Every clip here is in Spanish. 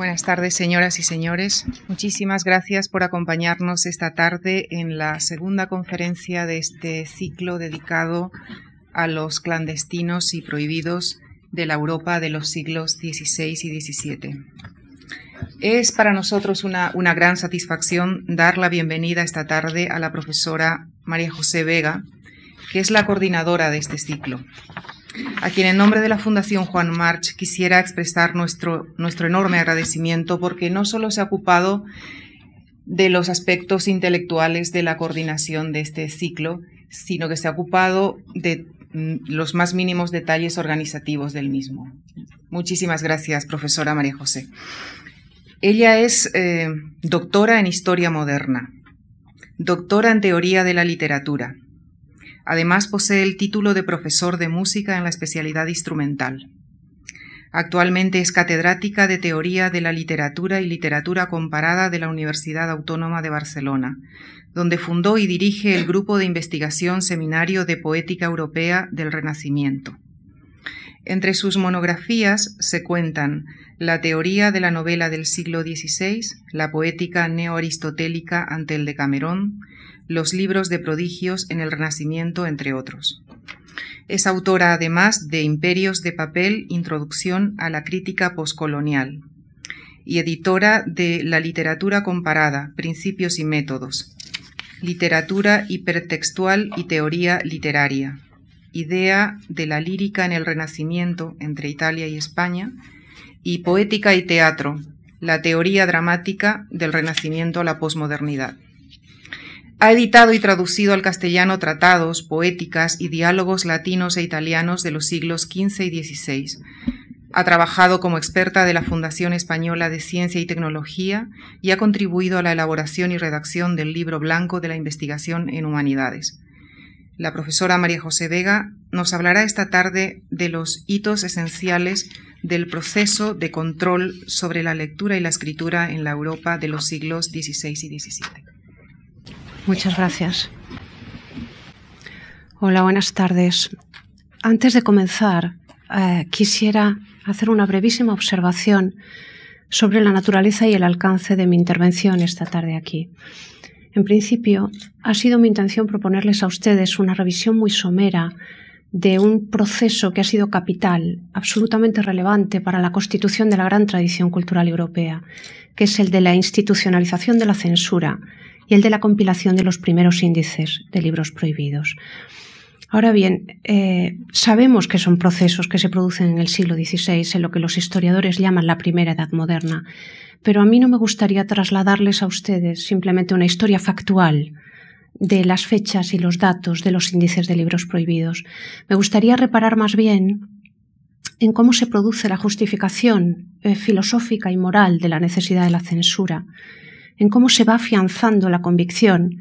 Buenas tardes, señoras y señores. Muchísimas gracias por acompañarnos esta tarde en la segunda conferencia de este ciclo dedicado a los clandestinos y prohibidos de la Europa de los siglos XVI y XVII. Es para nosotros una, una, gran satisfacción dar la bienvenida esta tarde a la profesora María José Vega, que es la coordinadora de este ciclo a quien en nombre de la Fundación Juan March quisiera expresar nuestro, nuestro enorme agradecimiento porque no solo se ha ocupado de los aspectos intelectuales de la coordinación de este ciclo, sino que se ha ocupado de mm, los más mínimos detalles organizativos del mismo. Muchísimas gracias, profesora María José. Ella es eh, doctora en Historia Moderna, doctora en Teoría de la Literatura, Además posee el título de profesor de música en la especialidad instrumental. Actualmente es catedrática de Teoría de la Literatura y Literatura Comparada de la Universidad Autónoma de Barcelona, donde fundó y dirige el grupo de investigación Seminario de Poética Europea del Renacimiento. Entre sus monografías se cuentan la teoría de la novela del siglo XVI, la poética neoaristotélica ante el Decamerón, los libros de prodigios en el Renacimiento, entre otros. Es autora además de Imperios de Papel, Introducción a la Crítica Postcolonial, y editora de La Literatura Comparada, Principios y Métodos, Literatura Hipertextual y Teoría Literaria, Idea de la Lírica en el Renacimiento entre Italia y España, y Poética y Teatro, la teoría dramática del Renacimiento a la posmodernidad. Ha editado y traducido al castellano tratados, poéticas y diálogos latinos e italianos de los siglos XV y XVI. Ha trabajado como experta de la Fundación Española de Ciencia y Tecnología y ha contribuido a la elaboración y redacción del libro blanco de la investigación en humanidades. La profesora María José Vega nos hablará esta tarde de los hitos esenciales del proceso de control sobre la lectura y la escritura en la Europa de los siglos XVI y XVII. Muchas gracias. Hola, buenas tardes. Antes de comenzar, eh, quisiera hacer una brevísima observación sobre la naturaleza y el alcance de mi intervención esta tarde aquí. En principio, ha sido mi intención proponerles a ustedes una revisión muy somera de un proceso que ha sido capital, absolutamente relevante para la constitución de la gran tradición cultural europea, que es el de la institucionalización de la censura y el de la compilación de los primeros índices de libros prohibidos. Ahora bien, eh, sabemos que son procesos que se producen en el siglo XVI, en lo que los historiadores llaman la primera edad moderna, pero a mí no me gustaría trasladarles a ustedes simplemente una historia factual de las fechas y los datos de los índices de libros prohibidos. Me gustaría reparar más bien en cómo se produce la justificación eh, filosófica y moral de la necesidad de la censura en cómo se va afianzando la convicción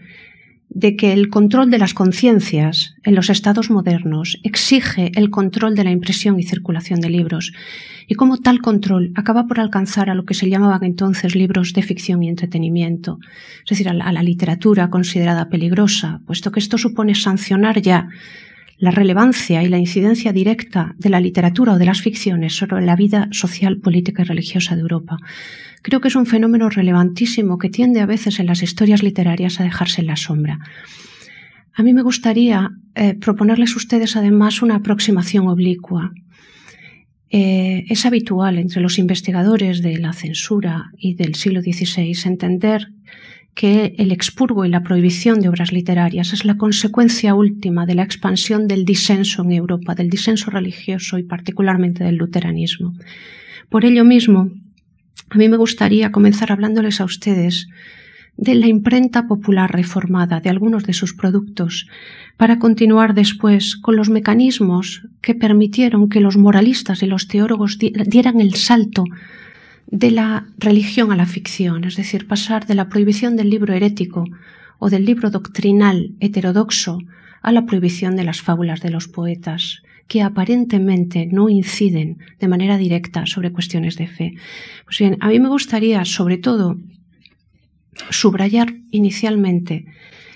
de que el control de las conciencias en los estados modernos exige el control de la impresión y circulación de libros, y cómo tal control acaba por alcanzar a lo que se llamaban entonces libros de ficción y entretenimiento, es decir, a la, a la literatura considerada peligrosa, puesto que esto supone sancionar ya la relevancia y la incidencia directa de la literatura o de las ficciones sobre la vida social, política y religiosa de Europa. Creo que es un fenómeno relevantísimo que tiende a veces en las historias literarias a dejarse en la sombra. A mí me gustaría eh, proponerles a ustedes además una aproximación oblicua. Eh, es habitual entre los investigadores de la censura y del siglo XVI entender que el expurgo y la prohibición de obras literarias es la consecuencia última de la expansión del disenso en Europa, del disenso religioso y particularmente del luteranismo. Por ello mismo, a mí me gustaría comenzar hablándoles a ustedes de la imprenta popular reformada de algunos de sus productos, para continuar después con los mecanismos que permitieron que los moralistas y los teólogos dieran el salto de la religión a la ficción, es decir, pasar de la prohibición del libro herético o del libro doctrinal heterodoxo a la prohibición de las fábulas de los poetas, que aparentemente no inciden de manera directa sobre cuestiones de fe. Pues bien, a mí me gustaría, sobre todo, subrayar inicialmente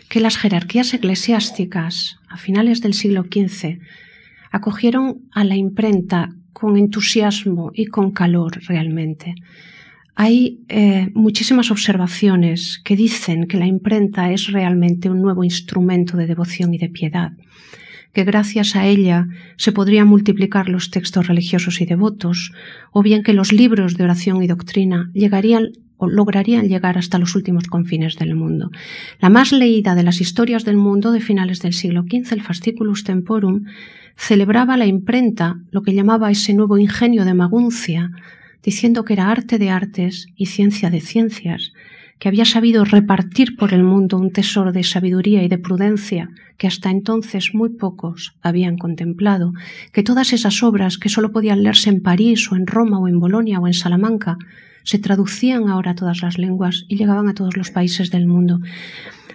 que las jerarquías eclesiásticas a finales del siglo XV acogieron a la imprenta con entusiasmo y con calor realmente. hay eh, muchísimas observaciones que dicen que la imprenta es realmente un nuevo instrumento de devoción y de piedad, que gracias a ella se podrían multiplicar los textos religiosos y devotos, o bien que los libros de oración y doctrina llegarían lograrían llegar hasta los últimos confines del mundo. La más leída de las historias del mundo de finales del siglo XV, el Fasciculus Temporum, celebraba la imprenta, lo que llamaba ese nuevo ingenio de Maguncia, diciendo que era arte de artes y ciencia de ciencias, que había sabido repartir por el mundo un tesoro de sabiduría y de prudencia que hasta entonces muy pocos habían contemplado, que todas esas obras que sólo podían leerse en París o en Roma o en Bolonia o en Salamanca se traducían ahora a todas las lenguas y llegaban a todos los países del mundo.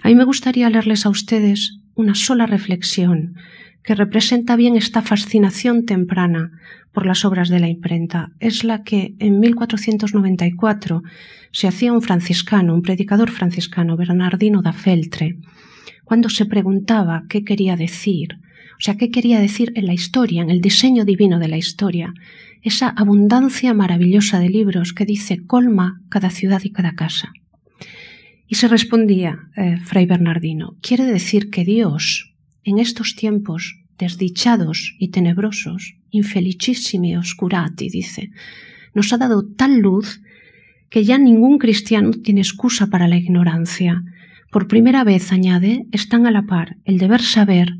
A mí me gustaría leerles a ustedes una sola reflexión que representa bien esta fascinación temprana por las obras de la imprenta. Es la que en 1494 se hacía un franciscano, un predicador franciscano, Bernardino da Feltre, cuando se preguntaba qué quería decir, o sea, qué quería decir en la historia, en el diseño divino de la historia, esa abundancia maravillosa de libros que dice colma cada ciudad y cada casa. Y se respondía, eh, Fray Bernardino, quiere decir que Dios, en estos tiempos desdichados y tenebrosos, infelicissimi oscurati, dice, nos ha dado tal luz que ya ningún cristiano tiene excusa para la ignorancia. Por primera vez, añade, están a la par el deber saber,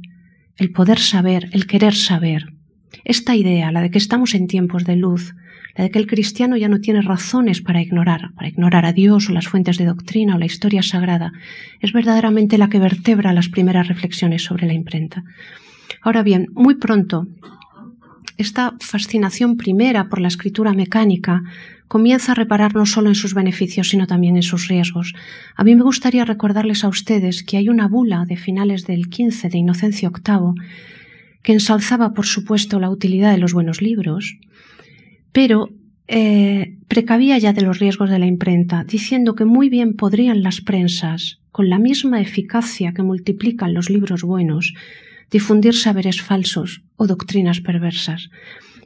el poder saber, el querer saber. Esta idea, la de que estamos en tiempos de luz, la de que el cristiano ya no tiene razones para ignorar, para ignorar a Dios o las fuentes de doctrina o la historia sagrada, es verdaderamente la que vertebra las primeras reflexiones sobre la imprenta. Ahora bien, muy pronto, esta fascinación primera por la escritura mecánica comienza a reparar no solo en sus beneficios, sino también en sus riesgos. A mí me gustaría recordarles a ustedes que hay una bula de finales del 15 de Inocencio VIII que ensalzaba, por supuesto, la utilidad de los buenos libros, pero eh, precavía ya de los riesgos de la imprenta, diciendo que muy bien podrían las prensas, con la misma eficacia que multiplican los libros buenos, difundir saberes falsos o doctrinas perversas.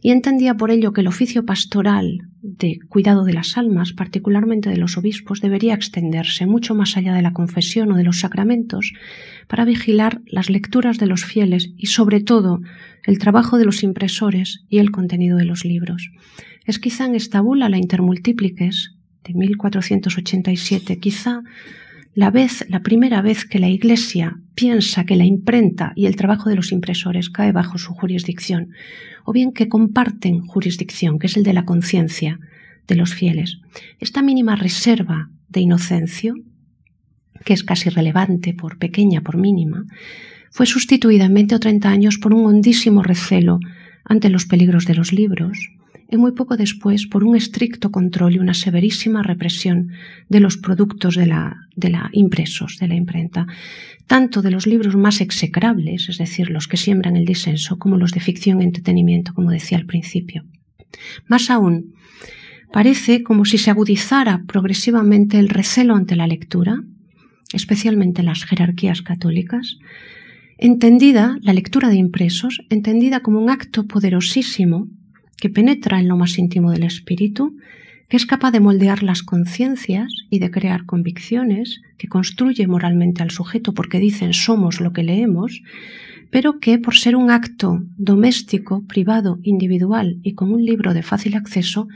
Y entendía por ello que el oficio pastoral de cuidado de las almas, particularmente de los obispos, debería extenderse mucho más allá de la confesión o de los sacramentos para vigilar las lecturas de los fieles y, sobre todo, el trabajo de los impresores y el contenido de los libros. Es quizá en esta bula, la Intermultipliques, de 1487, quizá la vez, la primera vez que la Iglesia piensa que la imprenta y el trabajo de los impresores cae bajo su jurisdicción, o bien que comparten jurisdicción, que es el de la conciencia de los fieles. Esta mínima reserva de inocencio, que es casi relevante por pequeña, por mínima, fue sustituida en 20 o 30 años por un hondísimo recelo ante los peligros de los libros, y muy poco después por un estricto control y una severísima represión de los productos de la, de la impresos, de la imprenta, tanto de los libros más execrables, es decir, los que siembran el disenso, como los de ficción y entretenimiento, como decía al principio. Más aún, parece como si se agudizara progresivamente el recelo ante la lectura, especialmente las jerarquías católicas, entendida la lectura de impresos, entendida como un acto poderosísimo que penetra en lo más íntimo del espíritu, que es capaz de moldear las conciencias y de crear convicciones, que construye moralmente al sujeto porque dicen somos lo que leemos, pero que por ser un acto doméstico, privado, individual y con un libro de fácil acceso,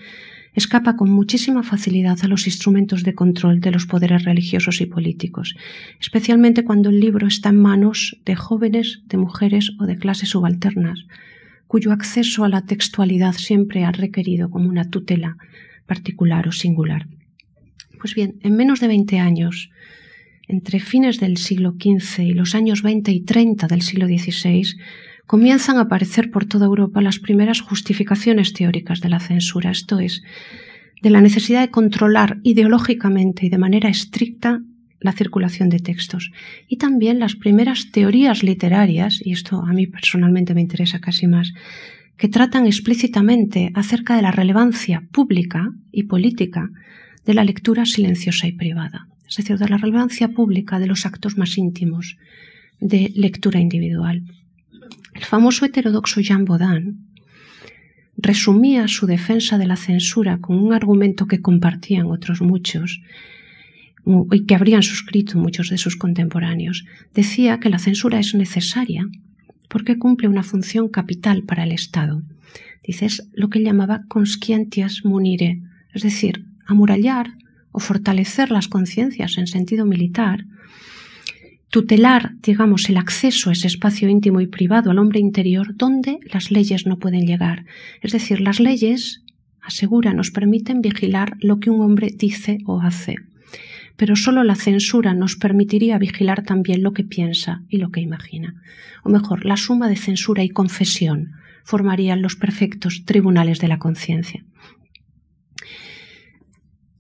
escapa con muchísima facilidad a los instrumentos de control de los poderes religiosos y políticos, especialmente cuando el libro está en manos de jóvenes, de mujeres o de clases subalternas, cuyo acceso a la textualidad siempre ha requerido como una tutela particular o singular. Pues bien, en menos de 20 años, entre fines del siglo XV y los años 20 y 30 del siglo XVI, comienzan a aparecer por toda Europa las primeras justificaciones teóricas de la censura, esto es, de la necesidad de controlar ideológicamente y de manera estricta la circulación de textos y también las primeras teorías literarias, y esto a mí personalmente me interesa casi más, que tratan explícitamente acerca de la relevancia pública y política de la lectura silenciosa y privada, es decir, de la relevancia pública de los actos más íntimos de lectura individual. El famoso heterodoxo Jean Baudin resumía su defensa de la censura con un argumento que compartían otros muchos y que habrían suscrito muchos de sus contemporáneos. Decía que la censura es necesaria porque cumple una función capital para el Estado. Dices lo que llamaba conscientias munire, es decir, amurallar o fortalecer las conciencias en sentido militar tutelar, digamos, el acceso a ese espacio íntimo y privado al hombre interior donde las leyes no pueden llegar. Es decir, las leyes, asegura, nos permiten vigilar lo que un hombre dice o hace. Pero solo la censura nos permitiría vigilar también lo que piensa y lo que imagina. O mejor, la suma de censura y confesión formarían los perfectos tribunales de la conciencia.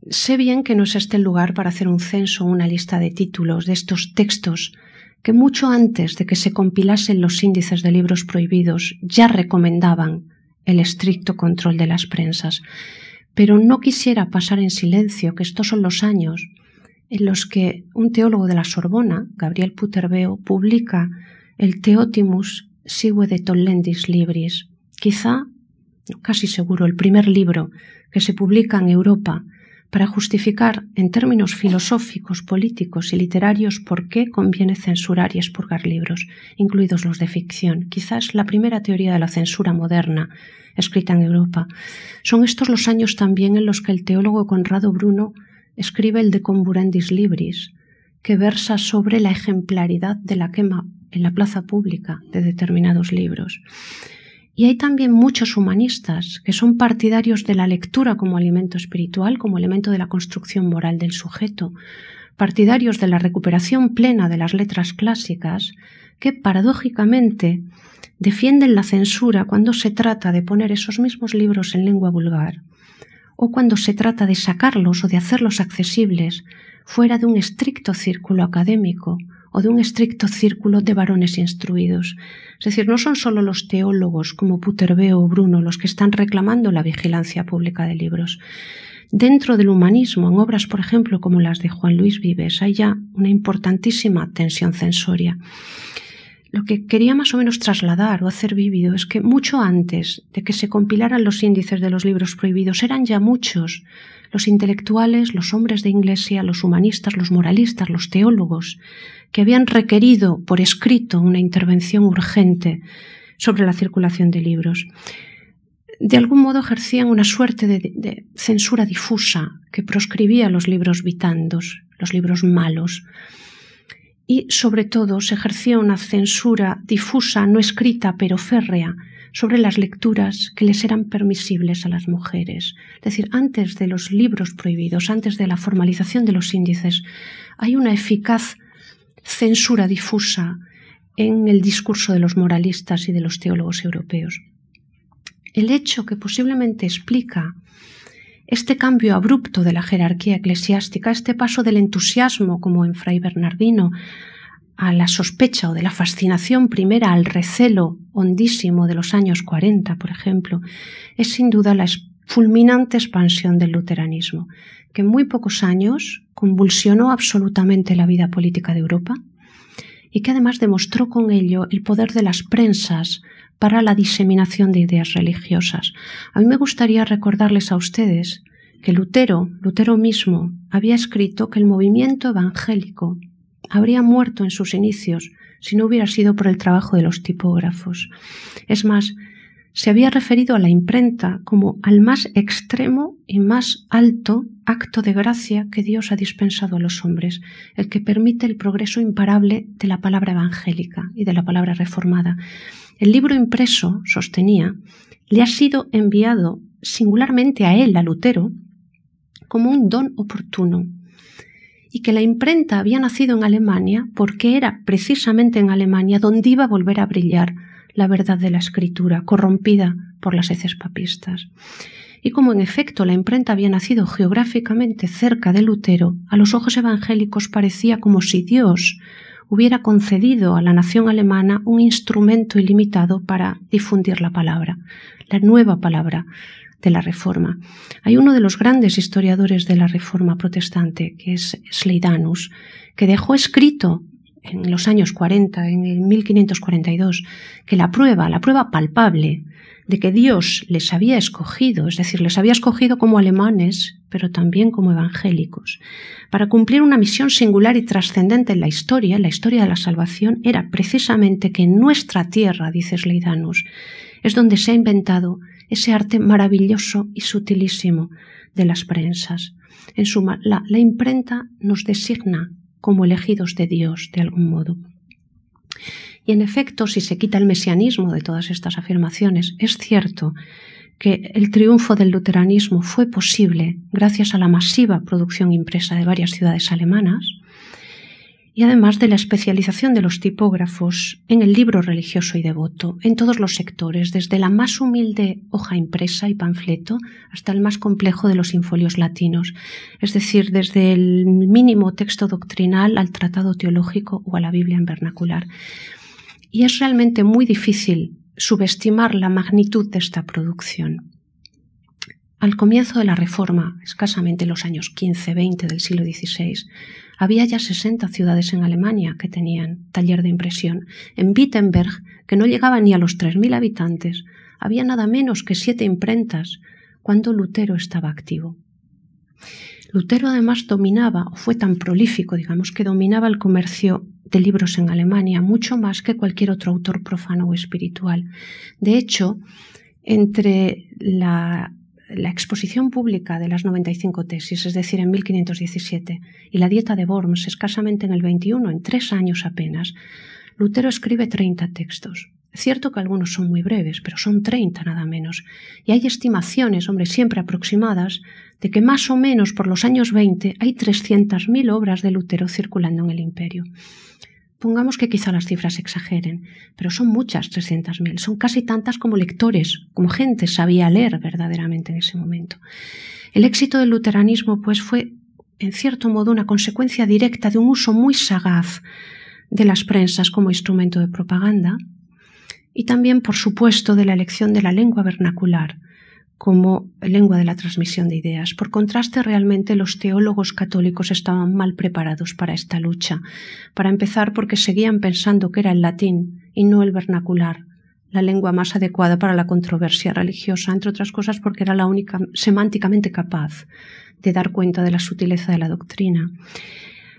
Sé bien que no es este el lugar para hacer un censo o una lista de títulos de estos textos que mucho antes de que se compilasen los índices de libros prohibidos ya recomendaban el estricto control de las prensas. Pero no quisiera pasar en silencio que estos son los años en los que un teólogo de la Sorbona, Gabriel Puterbeo, publica el Teotimus sigue de Tollendis Libris, quizá, casi seguro, el primer libro que se publica en Europa para justificar en términos filosóficos, políticos y literarios por qué conviene censurar y expurgar libros, incluidos los de ficción. Quizás la primera teoría de la censura moderna escrita en Europa. Son estos los años también en los que el teólogo Conrado Bruno escribe el De Comburendis Libris, que versa sobre la ejemplaridad de la quema en la plaza pública de determinados libros. Y hay también muchos humanistas que son partidarios de la lectura como alimento espiritual, como elemento de la construcción moral del sujeto, partidarios de la recuperación plena de las letras clásicas, que paradójicamente defienden la censura cuando se trata de poner esos mismos libros en lengua vulgar, o cuando se trata de sacarlos o de hacerlos accesibles fuera de un estricto círculo académico, o de un estricto círculo de varones instruidos. Es decir, no son solo los teólogos como Puterbeo o Bruno los que están reclamando la vigilancia pública de libros. Dentro del humanismo, en obras, por ejemplo, como las de Juan Luis Vives, hay ya una importantísima tensión censoria. Lo que quería más o menos trasladar o hacer vívido es que mucho antes de que se compilaran los índices de los libros prohibidos, eran ya muchos los intelectuales, los hombres de iglesia, los humanistas, los moralistas, los teólogos, que habían requerido por escrito una intervención urgente sobre la circulación de libros. De algún modo ejercían una suerte de, censura difusa que proscribía los libros vitandos, los libros malos, y sobre todo se ejercía una censura difusa, no escrita, pero férrea, sobre las lecturas que les eran permisibles a las mujeres. Es decir, antes de los libros prohibidos, antes de la formalización de los índices, hay una eficaz censura difusa en el discurso de los moralistas y de los teólogos europeos. El hecho que posiblemente explica este cambio abrupto de la jerarquía eclesiástica, este paso del entusiasmo, como en Fray Bernardino, a la sospecha o de la fascinación primera al recelo hondísimo de los años 40, por ejemplo, es sin duda la fulminante expansión del luteranismo, que en muy pocos años convulsionó absolutamente la vida política de Europa y que además demostró con ello el poder de las prensas para la diseminación de ideas religiosas. A mí me gustaría recordarles a ustedes que Lutero, Lutero mismo, había escrito que el movimiento evangélico habría muerto en sus inicios si no hubiera sido por el trabajo de los tipógrafos. Es más, se había referido a la imprenta como al más extremo y más alto acto de gracia que Dios ha dispensado a los hombres, el que permite el progreso imparable de la palabra evangélica y de la palabra reformada. El libro impreso, sostenía, le ha sido enviado singularmente a él, a Lutero, como un don oportuno, y que la imprenta había nacido en Alemania porque era precisamente en Alemania donde iba a volver a brillar la verdad de la escritura, corrompida por las heces papistas. Y como en efecto la imprenta había nacido geográficamente cerca de Lutero, a los ojos evangélicos parecía como si Dios hubiera concedido a la nación alemana un instrumento ilimitado para difundir la palabra, la nueva palabra, de la Reforma. Hay uno de los grandes historiadores de la Reforma protestante, que es Sleidanus, que dejó escrito en los años 40, en el 1542, que la prueba, la prueba palpable de que Dios les había escogido, es decir, les había escogido como alemanes, pero también como evangélicos, para cumplir una misión singular y trascendente en la historia, en la historia de la salvación, era precisamente que en nuestra tierra, dice Sleidanus, es donde se ha inventado ese arte maravilloso y sutilísimo de las prensas. En suma, la, la imprenta nos designa como elegidos de Dios, de algún modo. Y en efecto, si se quita el mesianismo de todas estas afirmaciones, es cierto que el triunfo del luteranismo fue posible gracias a la masiva producción impresa de varias ciudades alemanas y además de la especialización de los tipógrafos en el libro religioso y devoto, en todos los sectores, desde la más humilde hoja impresa y panfleto hasta el más complejo de los infolios latinos, es decir, desde el mínimo texto doctrinal al tratado teológico o a la Biblia en vernacular. Y es realmente muy difícil subestimar la magnitud de esta producción. Al comienzo de la Reforma, escasamente en los años 15-20 del siglo XVI, había ya 60 ciudades en Alemania que tenían taller de impresión. En Wittenberg, que no llegaba ni a los 3.000 habitantes, había nada menos que siete imprentas cuando Lutero estaba activo. Lutero además dominaba, o fue tan prolífico, digamos, que dominaba el comercio de libros en Alemania mucho más que cualquier otro autor profano o espiritual. De hecho, entre la, exposición pública de las 95 tesis, es decir, en 1517, y la dieta de Worms, escasamente en el 21, en tres años apenas, Lutero escribe 30 textos. Cierto que algunos son muy breves, pero son 30 nada menos. Y hay estimaciones, hombre, siempre aproximadas, de que más o menos por los años 20 hay 300.000 obras de Lutero circulando en el imperio. Pongamos que quizá las cifras exageren, pero son muchas 300.000, son casi tantas como lectores, como gente sabía leer verdaderamente en ese momento. El éxito del luteranismo, pues, fue, en cierto modo, una consecuencia directa de un uso muy sagaz de las prensas como instrumento de propaganda y también, por supuesto, de la elección de la lengua vernacular como lengua de la transmisión de ideas. Por contraste, realmente los teólogos católicos estaban mal preparados para esta lucha. Para empezar, porque seguían pensando que era el latín y no el vernacular, la lengua más adecuada para la controversia religiosa, entre otras cosas porque era la única semánticamente capaz de dar cuenta de la sutileza de la doctrina.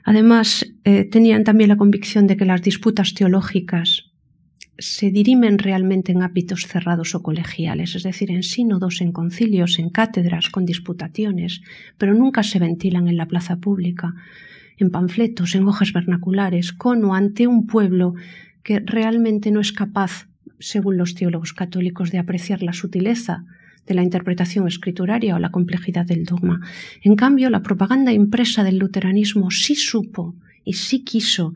Además, eh, tenían también la convicción de que las disputas teológicas se dirimen realmente en hábitos cerrados o colegiales, es decir, en sínodos, en concilios, en cátedras, con disputaciones, pero nunca se ventilan en la plaza pública, en panfletos, en hojas vernaculares, con o ante un pueblo que realmente no es capaz, según los teólogos católicos, de apreciar la sutileza de la interpretación escrituraria o la complejidad del dogma. En cambio, la propaganda impresa del luteranismo sí supo y sí quiso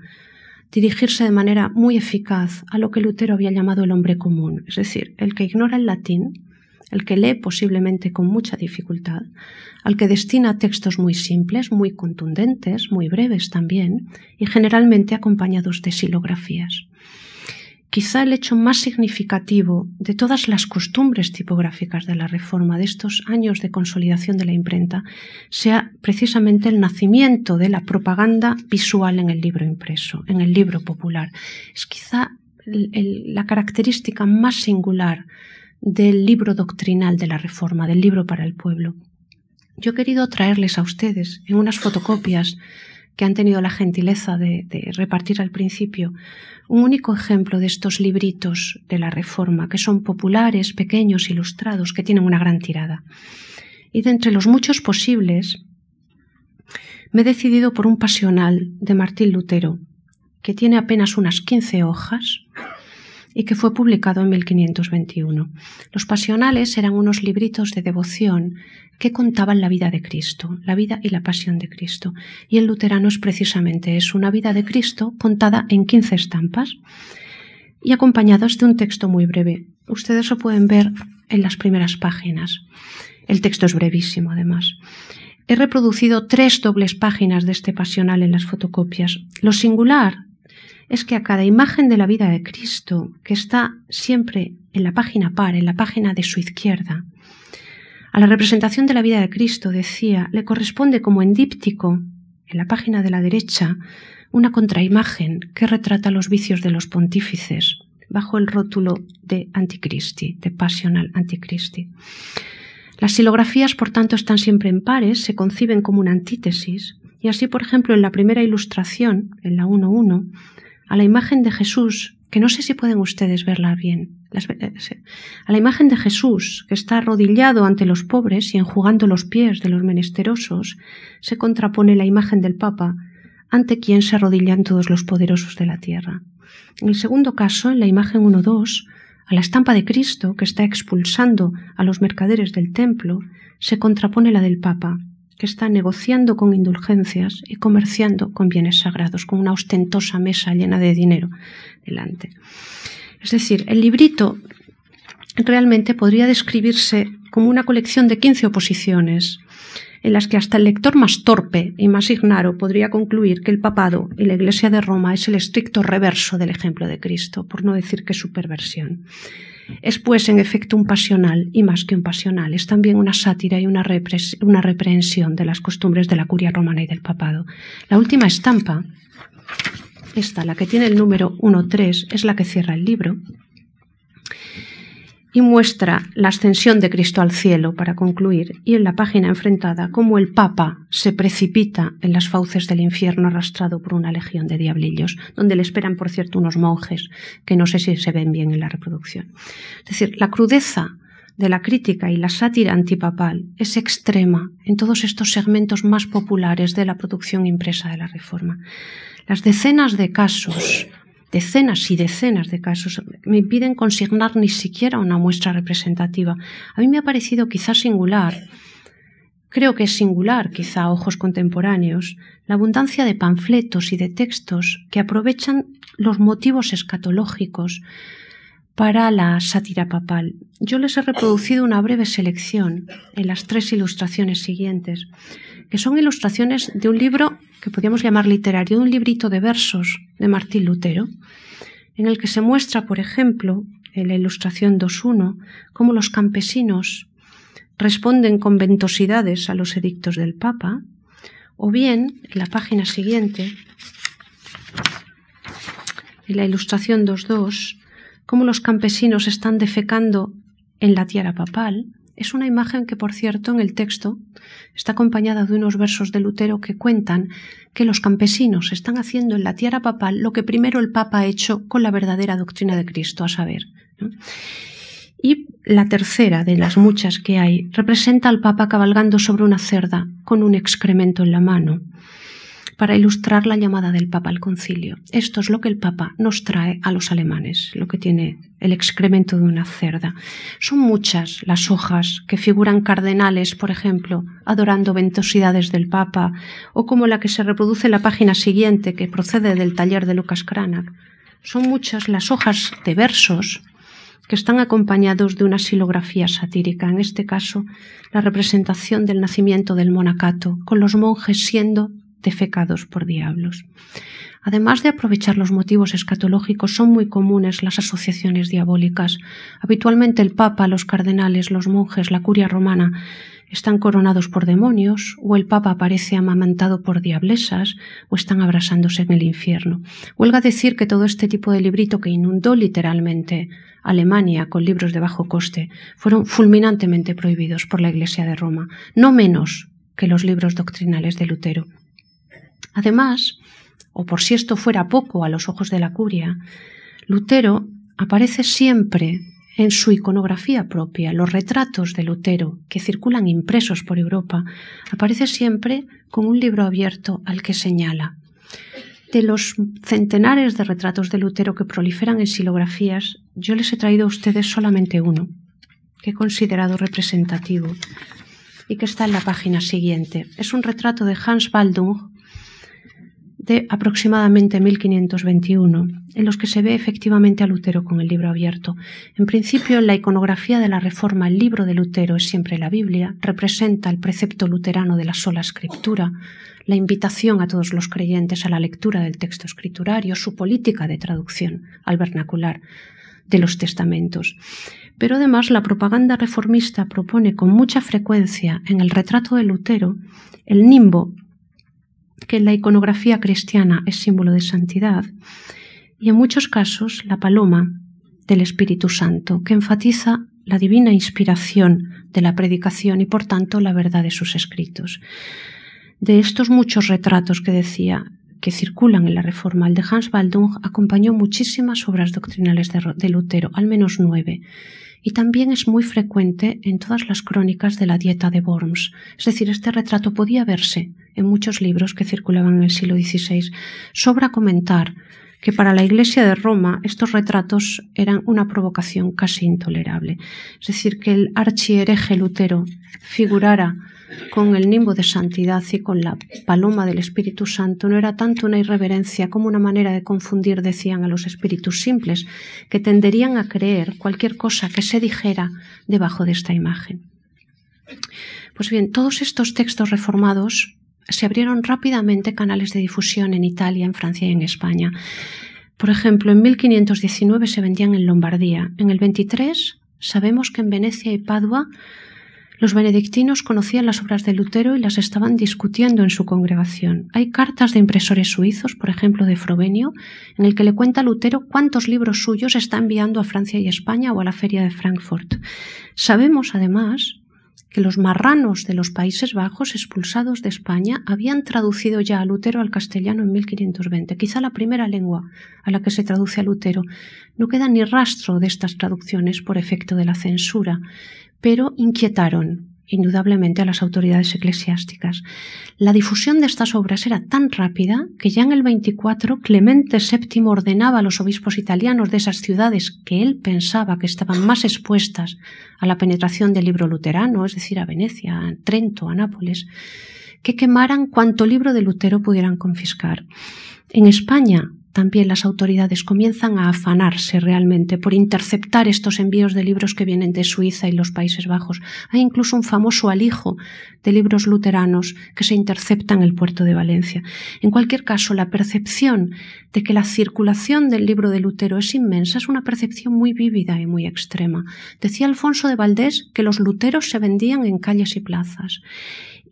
dirigirse de manera muy eficaz a lo que Lutero había llamado el hombre común, es decir, el que ignora el latín, el que lee posiblemente con mucha dificultad, al que destina textos muy simples, muy contundentes, muy breves también, y generalmente acompañados de silografías. Quizá el hecho más significativo de todas las costumbres tipográficas de la Reforma, de estos años de consolidación de la imprenta, sea precisamente el nacimiento de la propaganda visual en el libro impreso, en el libro popular. Es quizá la característica más singular del libro doctrinal de la Reforma, del libro para el pueblo. Yo he querido traerles a ustedes en unas fotocopias que han tenido la gentileza de, repartir al principio, un único ejemplo de estos libritos de la Reforma, que son populares, pequeños, ilustrados, que tienen una gran tirada. Y de entre los muchos posibles, me he decidido por un pasional de Martín Lutero, que tiene apenas unas 15 hojas y que fue publicado en 1521. Los pasionales eran unos libritos de devoción que contaban la vida de Cristo, la vida y la pasión de Cristo. Y el luterano es precisamente eso, una vida de Cristo contada en 15 estampas y acompañados de un texto muy breve. Ustedes lo pueden ver en las primeras páginas. El texto es brevísimo, además. He reproducido tres dobles páginas de este pasional en las fotocopias. Lo singular es que a cada imagen de la vida de Cristo, que está siempre en la página par, en la página de su izquierda, a la representación de la vida de Cristo, decía, le corresponde como endíptico, en la página de la derecha, una contraimagen que retrata los vicios de los pontífices, bajo el rótulo de Anticristi, de Passional Anticristi. Las silografías, por tanto, están siempre en pares, se conciben como una antítesis, y así, por ejemplo, en la primera ilustración, en la 1.1, a la imagen de Jesús, que no sé si pueden ustedes verla bien, eh, a la imagen de Jesús, que está arrodillado ante los pobres y enjugando los pies de los menesterosos, se contrapone la imagen del Papa, ante quien se arrodillan todos los poderosos de la tierra. En el segundo caso, en la imagen 1.2, a la estampa de Cristo, que está expulsando a los mercaderes del templo, se contrapone la del Papa, que está negociando con indulgencias y comerciando con bienes sagrados, con una ostentosa mesa llena de dinero delante. Es decir, el librito realmente podría describirse como una colección de 15 oposiciones, en las que hasta el lector más torpe y más ignaro podría concluir que el papado y la Iglesia de Roma es el estricto reverso del ejemplo de Cristo, por no decir que su perversión. Es pues en efecto un pasional, y más que un pasional, es también una sátira y una, una reprehensión de las costumbres de la curia romana y del papado. La última estampa, esta, la que tiene el número 1.3, es la que cierra el libro, y muestra la ascensión de Cristo al cielo para concluir, y en la página enfrentada cómo el Papa se precipita en las fauces del infierno arrastrado por una legión de diablillos, donde le esperan, por cierto, unos monjes que no sé si se ven bien en la reproducción. Es decir, la crudeza de la crítica y la sátira antipapal es extrema en todos estos segmentos más populares de la producción impresa de la Reforma. Las decenas de casos decenas y decenas de casos me impiden consignar ni siquiera una muestra representativa. A mí me ha parecido quizá singular, creo que es singular quizá a ojos contemporáneos, la abundancia de panfletos y de textos que aprovechan los motivos escatológicos para la sátira papal. Yo les he reproducido una breve selección en las tres ilustraciones siguientes, que son ilustraciones de un libro que podríamos llamar literario, un librito de versos de Martín Lutero, en el que se muestra, por ejemplo, en la ilustración 2.1, cómo los campesinos responden con ventosidades a los edictos del Papa, o bien, en la página siguiente, en la ilustración 2.2, cómo los campesinos están defecando en la tierra papal. Es una imagen que, por cierto, en el texto está acompañada de unos versos de Lutero que cuentan que los campesinos están haciendo en la tierra papal lo que primero el Papa ha hecho con la verdadera doctrina de Cristo, a saber. Y la tercera de las muchas que hay representa al Papa cabalgando sobre una cerda con un excremento en la mano para ilustrar la llamada del Papa al concilio. Esto es lo que el Papa nos trae a los alemanes, lo que tiene el excremento de una cerda. Son muchas las hojas que figuran cardenales, por ejemplo, adorando ventosidades del Papa, o como la que se reproduce en la página siguiente, que procede del taller de Lucas Cranach. Son muchas las hojas de versos que están acompañados de una silografía satírica, en este caso la representación del nacimiento del monacato, con los monjes siendo defecados por diablos. Además de aprovechar los motivos escatológicos, son muy comunes las asociaciones diabólicas. Habitualmente el Papa, los cardenales, los monjes, la curia romana están coronados por demonios, o el Papa aparece amamantado por diablesas, o están abrasándose en el infierno. Huelga decir que todo este tipo de librito que inundó literalmente Alemania con libros de bajo coste fueron fulminantemente prohibidos por la Iglesia de Roma, no menos que los libros doctrinales de Lutero. Además, o por si esto fuera poco a los ojos de la curia, Lutero aparece siempre en su iconografía propia, los retratos de Lutero que circulan impresos por Europa, aparece siempre con un libro abierto al que señala. De los centenares de retratos de Lutero que proliferan en silografías, yo les he traído a ustedes solamente uno, que he considerado representativo y que está en la página siguiente. Es un retrato de Hans Baldung, de aproximadamente 1521, en los que se ve efectivamente a Lutero con el libro abierto. En principio, en la iconografía de la Reforma, el libro de Lutero es siempre la Biblia, representa el precepto luterano de la sola escritura, la invitación a todos los creyentes a la lectura del texto escriturario, su política de traducción al vernacular de los testamentos. Pero además la propaganda reformista propone con mucha frecuencia en el retrato de Lutero el nimbo que la iconografía cristiana es símbolo de santidad, y en muchos casos la paloma del Espíritu Santo, que enfatiza la divina inspiración de la predicación y por tanto la verdad de sus escritos. De estos muchos retratos que decía que circulan en la Reforma, el de Hans Baldung acompañó muchísimas obras doctrinales de, Lutero, al menos nueve, y también es muy frecuente en todas las crónicas de la dieta de Worms. Es decir, este retrato podía verse en muchos libros que circulaban en el siglo XVI. Sobra comentar que para la Iglesia de Roma estos retratos eran una provocación casi intolerable. Es decir, que el archihereje Lutero figurara con el nimbo de santidad y con la paloma del Espíritu Santo no era tanto una irreverencia como una manera de confundir, decían a los espíritus simples, que tenderían a creer cualquier cosa que se dijera debajo de esta imagen. Pues bien, todos estos textos reformados se abrieron rápidamente canales de difusión en Italia, en Francia y en España. Por ejemplo, en 1519 se vendían en Lombardía. En el 23 sabemos que en Venecia y Padua los benedictinos conocían las obras de Lutero y las estaban discutiendo en su congregación. Hay cartas de impresores suizos, por ejemplo de Frobenio, en el que le cuenta Lutero cuántos libros suyos está enviando a Francia y España o a la feria de Frankfurt. Sabemos, además, que los marranos de los Países Bajos expulsados de España habían traducido ya a Lutero al castellano en 1520, quizá la primera lengua a la que se traduce a Lutero. No queda ni rastro de estas traducciones por efecto de la censura pero inquietaron indudablemente a las autoridades eclesiásticas. La difusión de estas obras era tan rápida que ya en el 24 Clemente VII ordenaba a los obispos italianos de esas ciudades que él pensaba que estaban más expuestas a la penetración del libro luterano, es decir, a Venecia, a Trento, a Nápoles, que quemaran cuanto libro de Lutero pudieran confiscar. En España, también las autoridades comienzan a afanarse realmente por interceptar estos envíos de libros que vienen de Suiza y los Países Bajos. Hay incluso un famoso alijo de libros luteranos que se interceptan en el puerto de Valencia. En cualquier caso, la percepción de que la circulación del libro de Lutero es inmensa es una percepción muy vívida y muy extrema. Decía Alfonso de Valdés que los luteros se vendían en calles y plazas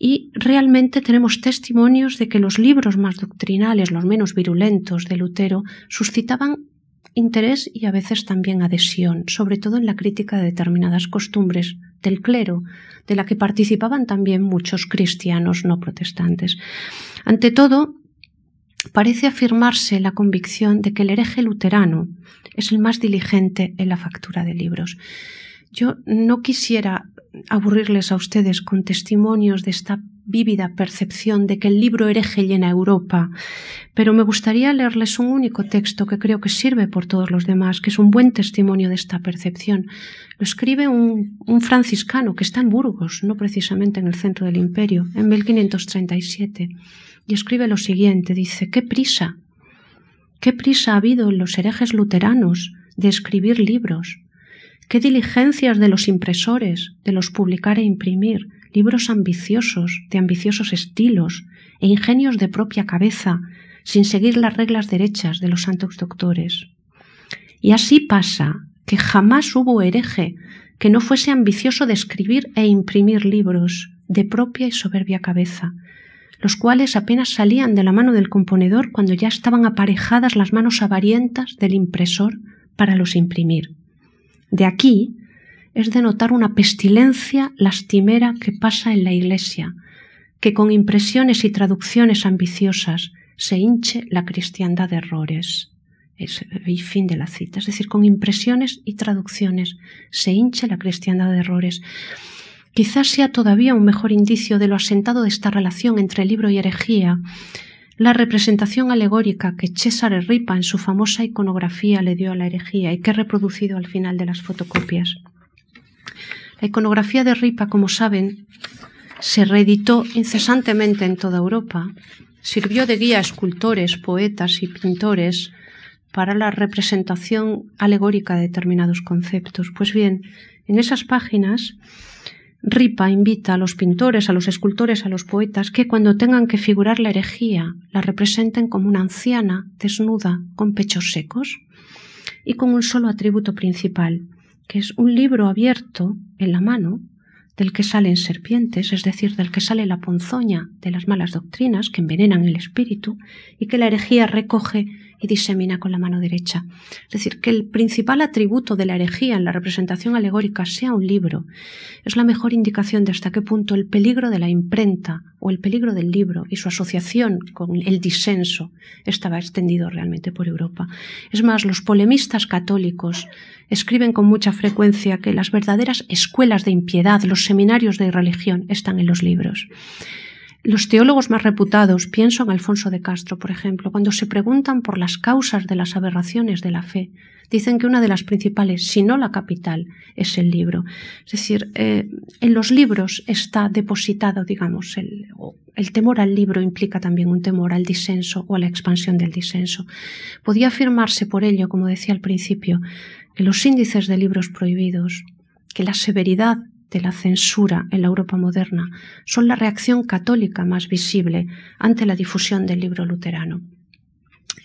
y realmente tenemos testimonios de que los libros más doctrinales, los menos virulentos de Lutero, suscitaban interés y a veces también adhesión, sobre todo en la crítica de determinadas costumbres del clero, de la que participaban también muchos cristianos no protestantes. Ante todo, parece afirmarse la convicción de que el hereje luterano es el más diligente en la factura de libros. Yo no quisiera aburrirles a ustedes con testimonios de esta vívida percepción de que el libro hereje llena Europa, pero me gustaría leerles un único texto que creo que sirve por todos los demás, que es un buen testimonio de esta percepción. Lo escribe un, franciscano que está en Burgos, no precisamente en el centro del imperio, en 1537, y escribe lo siguiente, dice, qué prisa, qué prisa ha habido en los herejes luteranos de escribir libros, qué diligencias de los impresores de los publicar e imprimir, libros ambiciosos, de ambiciosos estilos e ingenios de propia cabeza, sin seguir las reglas derechas de los santos doctores. Y así pasa que jamás hubo hereje que no fuese ambicioso de escribir e imprimir libros de propia y soberbia cabeza, los cuales apenas salían de la mano del componedor cuando ya estaban aparejadas las manos avarientas del impresor para los imprimir. De aquí es de notar una pestilencia lastimera que pasa en la Iglesia, que con impresiones y traducciones ambiciosas se hinche la cristiandad de errores. Es, y fin de la cita. Es decir, con impresiones y traducciones se hinche la cristiandad de errores. Quizás sea todavía un mejor indicio de lo asentado de esta relación entre libro y herejía la representación alegórica que Cesare Ripa en su famosa iconografía le dio a la herejía y que he reproducido al final de las fotocopias. La iconografía de Ripa, como saben, se reeditó incesantemente en toda Europa, sirvió de guía a escultores, poetas y pintores para la representación alegórica de determinados conceptos. Pues bien, en esas páginas Ripa invita a los pintores, a los escultores, a los poetas que cuando tengan que figurar la herejía la representen como una anciana desnuda con pechos secos y con un solo atributo principal, que es un libro abierto en la mano del que salen serpientes, es decir, del que sale la ponzoña de las malas doctrinas que envenenan el espíritu y que la herejía recoge y disemina con la mano derecha. Es decir, que el principal atributo de la herejía en la representación alegórica sea un libro es la mejor indicación de hasta qué punto el peligro de la imprenta o el peligro del libro y su asociación con el disenso estaba extendido realmente por Europa. Es más, los polemistas católicos escriben con mucha frecuencia que las verdaderas escuelas de impiedad, los seminarios de religión, están en los libros. Los teólogos más reputados, pienso en Alfonso de Castro, por ejemplo, cuando se preguntan por las causas de las aberraciones de la fe, dicen que una de las principales, si no la capital, es el libro. Es decir, eh, en los libros está depositado, digamos, el, el temor al libro implica también un temor al disenso o a la expansión del disenso. Podía afirmarse por ello, como decía al principio, que los índices de libros prohibidos, que la severidad de la censura en la Europa moderna son la reacción católica más visible ante la difusión del libro luterano.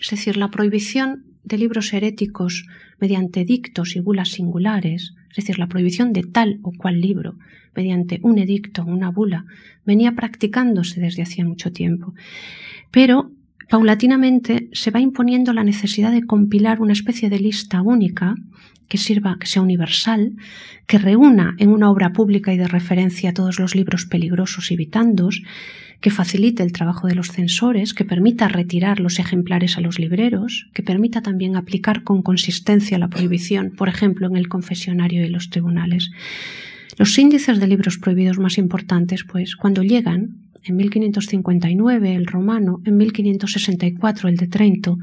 Es decir, la prohibición de libros heréticos mediante dictos y bulas singulares, es decir, la prohibición de tal o cual libro mediante un edicto o una bula, venía practicándose desde hacía mucho tiempo. Pero paulatinamente se va imponiendo la necesidad de compilar una especie de lista única que sirva, que sea universal, que reúna en una obra pública y de referencia todos los libros peligrosos y vitandos, que facilite el trabajo de los censores, que permita retirar los ejemplares a los libreros, que permita también aplicar con consistencia la prohibición, por ejemplo, en el confesionario y los tribunales. Los índices de libros prohibidos más importantes, pues, cuando llegan, en 1559 el romano, en 1564 el de Trento,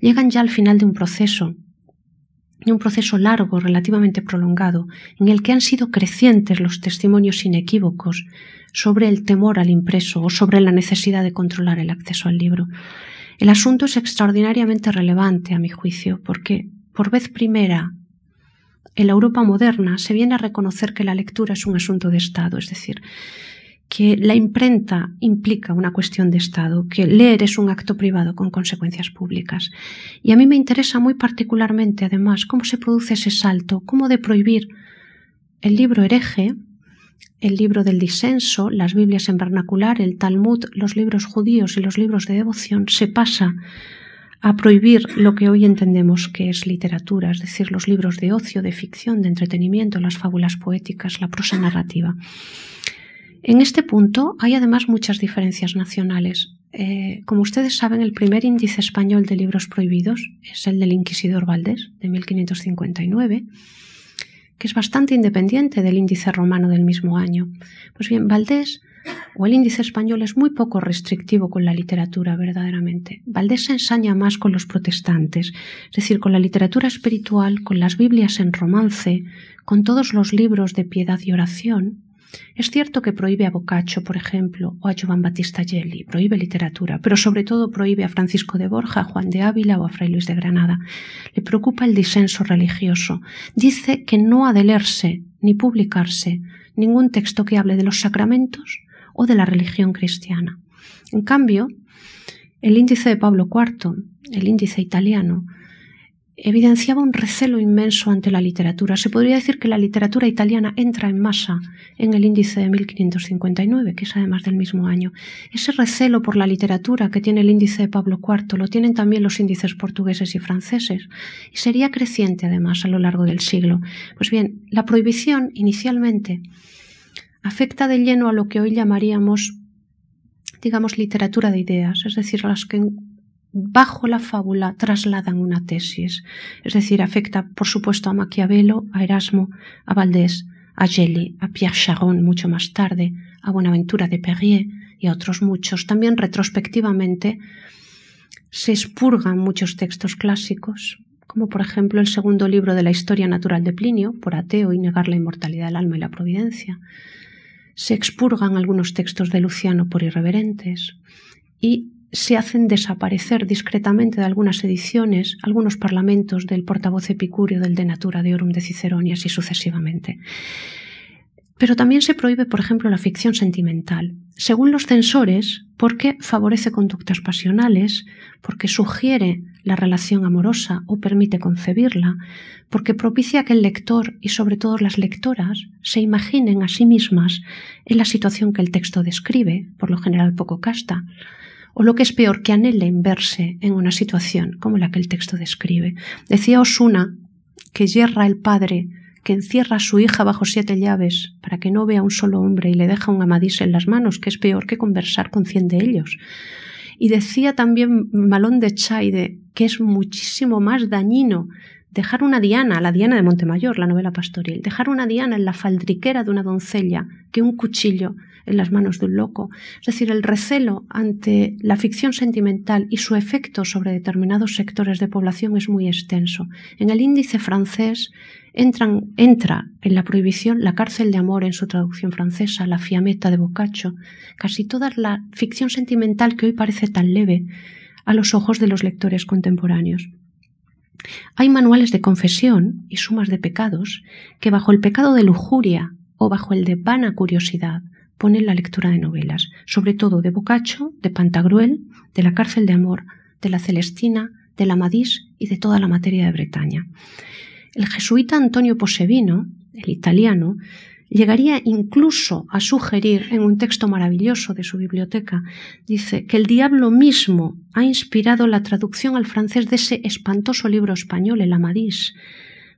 llegan ya al final de un proceso un proceso largo, relativamente prolongado, en el que han sido crecientes los testimonios inequívocos sobre el temor al impreso o sobre la necesidad de controlar el acceso al libro. El asunto es extraordinariamente relevante, a mi juicio, porque por vez primera en la Europa moderna se viene a reconocer que la lectura es un asunto de Estado, es decir, que la imprenta implica una cuestión de Estado, que leer es un acto privado con consecuencias públicas. Y a mí me interesa muy particularmente, además, cómo se produce ese salto, cómo de prohibir el libro hereje, el libro del disenso, las Biblias en vernacular, el Talmud, los libros judíos y los libros de devoción, se pasa a prohibir lo que hoy entendemos que es literatura, es decir, los libros de ocio, de ficción, de entretenimiento, las fábulas poéticas, la prosa narrativa. En este punto hay además muchas diferencias nacionales. Eh, como ustedes saben, el primer índice español de libros prohibidos es el del Inquisidor Valdés, de 1559, que es bastante independiente del índice romano del mismo año. Pues bien, Valdés o el índice español es muy poco restrictivo con la literatura, verdaderamente. Valdés se ensaña más con los protestantes, es decir, con la literatura espiritual, con las Biblias en romance, con todos los libros de piedad y oración, es cierto que prohíbe a Boccaccio, por ejemplo, o a Giovan Battista Gelli, prohíbe literatura, pero sobre todo prohíbe a Francisco de Borja, a Juan de Ávila o a Fray Luis de Granada. Le preocupa el disenso religioso. Dice que no ha de leerse ni publicarse ningún texto que hable de los sacramentos o de la religión cristiana. En cambio, el índice de Pablo IV, el índice italiano, evidenciaba un recelo inmenso ante la literatura. Se podría decir que la literatura italiana entra en masa en el índice de 1559, que es además del mismo año. Ese recelo por la literatura que tiene el índice de Pablo IV lo tienen también los índices portugueses y franceses, y sería creciente además a lo largo del siglo. Pues bien, la prohibición inicialmente afecta de lleno a lo que hoy llamaríamos digamos, literatura de ideas, es decir, las que bajo la fábula trasladan una tesis, es decir, afecta por supuesto a Maquiavelo, a Erasmo, a Valdés, a Gelli, a Pierre Charon mucho más tarde, a Buenaventura de Perrier y a otros muchos. También retrospectivamente se expurgan muchos textos clásicos, como por ejemplo el segundo libro de la historia natural de Plinio, por ateo y negar la inmortalidad del alma y la providencia. Se expurgan algunos textos de Luciano por irreverentes y se hacen desaparecer discretamente de algunas ediciones algunos parlamentos del portavoz epicúreo del De Natura de Orum de Cicerón y así sucesivamente. Pero también se prohíbe, por ejemplo, la ficción sentimental, según los censores, porque favorece conductas pasionales, porque sugiere la relación amorosa o permite concebirla, porque propicia que el lector y sobre todo las lectoras se imaginen a sí mismas en la situación que el texto describe, por lo general poco casta, o lo que es peor, que anhelen verse en una situación como la que el texto describe. Decía Osuna que yerra el padre que encierra a su hija bajo siete llaves para que no vea un solo hombre y le deja un amadís en las manos, que es peor que conversar con cien de ellos. Y decía también Malón de Chaide que es muchísimo más dañino dejar una diana, la diana de Montemayor, la novela pastoril, dejar una diana en la faldriquera de una doncella que un cuchillo en las manos de un loco. Es decir, el recelo ante la ficción sentimental y su efecto sobre determinados sectores de población es muy extenso. En el índice francés entra en la prohibición la cárcel de amor en su traducción francesa, la fiametta de Boccaccio, casi toda la ficción sentimental que hoy parece tan leve a los ojos de los lectores contemporáneos. Hay manuales de confesión y sumas de pecados que bajo el pecado de lujuria o bajo el de vana curiosidad ponen la lectura de novelas, sobre todo de Boccaccio, de Pantagruel, de la cárcel de amor, de la Celestina, de la Madís y de toda la materia de Bretaña. El jesuita Antonio Posevino, el italiano, llegaría incluso a sugerir en un texto maravilloso de su biblioteca, dice que el diablo mismo ha inspirado la traducción al francés de ese espantoso libro español, el Amadís,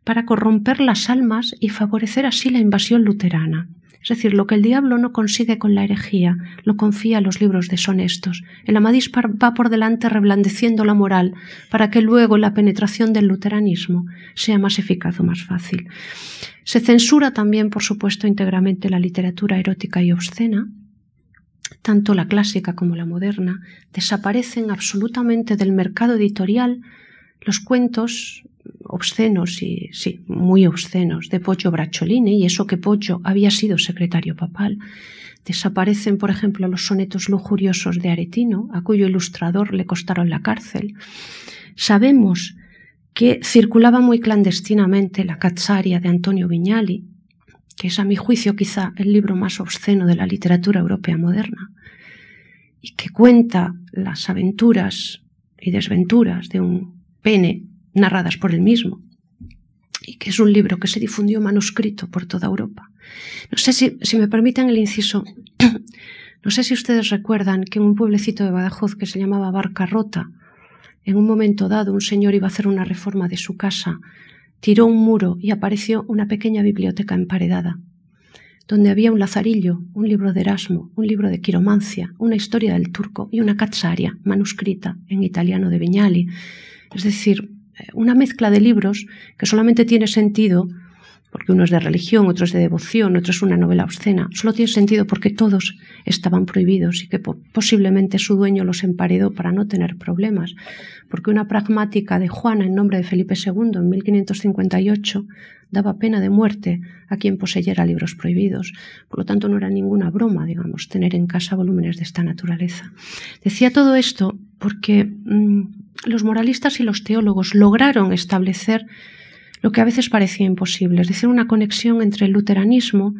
para corromper las almas y favorecer así la invasión luterana. Es decir, lo que el diablo no consigue con la herejía, lo confía a los libros deshonestos. El Amadís va por delante reblandeciendo la moral para que luego la penetración del luteranismo sea más eficaz o más fácil. Se censura también, por supuesto, íntegramente la literatura erótica y obscena, tanto la clásica como la moderna, desaparecen absolutamente del mercado editorial los cuentos obscenos y sí, muy obscenos de Pocho Bracciolini y eso que Pocho había sido secretario papal. Desaparecen, por ejemplo, los sonetos lujuriosos de Aretino, a cuyo ilustrador le costaron la cárcel. Sabemos que circulaba muy clandestinamente la Cazzaria de Antonio Viñali, que es a mi juicio quizá el libro más obsceno de la literatura europea moderna, y que cuenta las aventuras y desventuras de un pene narradas por él mismo, y que es un libro que se difundió manuscrito por toda Europa. No sé si, me permiten el inciso, no sé si ustedes recuerdan que en un pueblecito de Badajoz que se llamaba Barca Rota, en un momento dado un señor iba a hacer una reforma de su casa, tiró un muro y apareció una pequeña biblioteca emparedada, donde había un lazarillo, un libro de Erasmo, un libro de quiromancia, una historia del turco y una cazzaria manuscrita en italiano de Viñali. Es decir, una mezcla de libros que solamente tiene sentido porque uno es de religión, otro es de devoción, otro es una novela obscena. Solo tiene sentido porque todos estaban prohibidos y que posiblemente su dueño los emparedó para no tener problemas. Porque una pragmática de Juana en nombre de Felipe II en 1558 daba pena de muerte a quien poseyera libros prohibidos. Por lo tanto, no era ninguna broma, digamos, tener en casa volúmenes de esta naturaleza. Decía todo esto porque mm, los moralistas y los teólogos lograron establecer lo que a veces parecía imposible, es decir, una conexión entre el luteranismo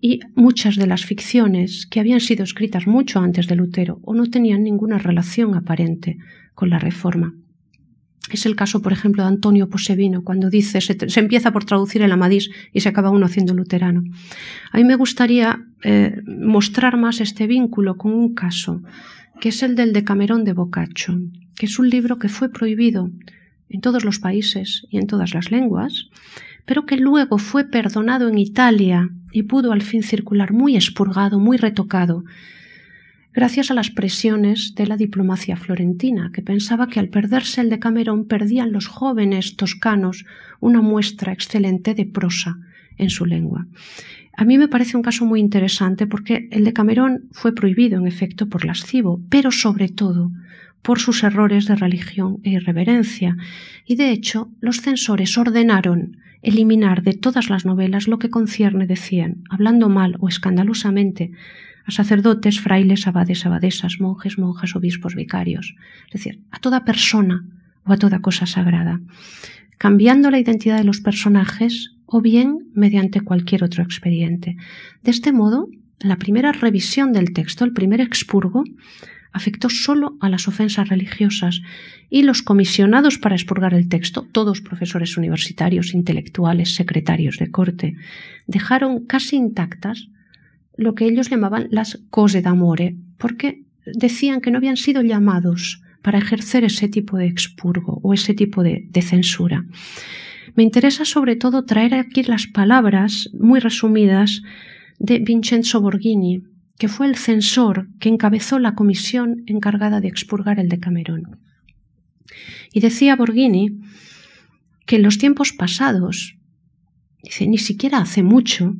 y muchas de las ficciones que habían sido escritas mucho antes de Lutero o no tenían ninguna relación aparente con la Reforma. Es el caso, por ejemplo, de Antonio Posevino, cuando dice se, empieza por traducir el Amadís y se acaba uno haciendo luterano. A mí me gustaría eh, mostrar más este vínculo con un caso, que es el del Decamerón de Boccaccio, que es un libro que fue prohibido en todos los países y en todas las lenguas, pero que luego fue perdonado en Italia y pudo al fin circular muy expurgado, muy retocado, gracias a las presiones de la diplomacia florentina, que pensaba que al perderse el de Camerón perdían los jóvenes toscanos una muestra excelente de prosa en su lengua. A mí me parece un caso muy interesante porque el de Camerón fue prohibido en efecto por lascivo, pero sobre todo por sus errores de religión e irreverencia, y de hecho los censores ordenaron eliminar de todas las novelas lo que concierne, decían, hablando mal o escandalosamente, a sacerdotes, frailes, abades, abadesas, monjes, monjas, obispos, vicarios, es decir, a toda persona o a toda cosa sagrada, cambiando la identidad de los personajes o bien mediante cualquier otro expediente. De este modo, la primera revisión del texto, el primer expurgo, afectó solo a las ofensas religiosas y los comisionados para expurgar el texto, todos profesores universitarios, intelectuales, secretarios de corte, dejaron casi intactas lo que ellos llamaban las cose d'amore, porque decían que no habían sido llamados para ejercer ese tipo de expurgo o ese tipo de, de censura. Me interesa sobre todo traer aquí las palabras muy resumidas de Vincenzo Borghini, que fue el censor que encabezó la comisión encargada de expurgar el Decamerón. Y decía Borghini que en los tiempos pasados, dice, ni siquiera hace mucho,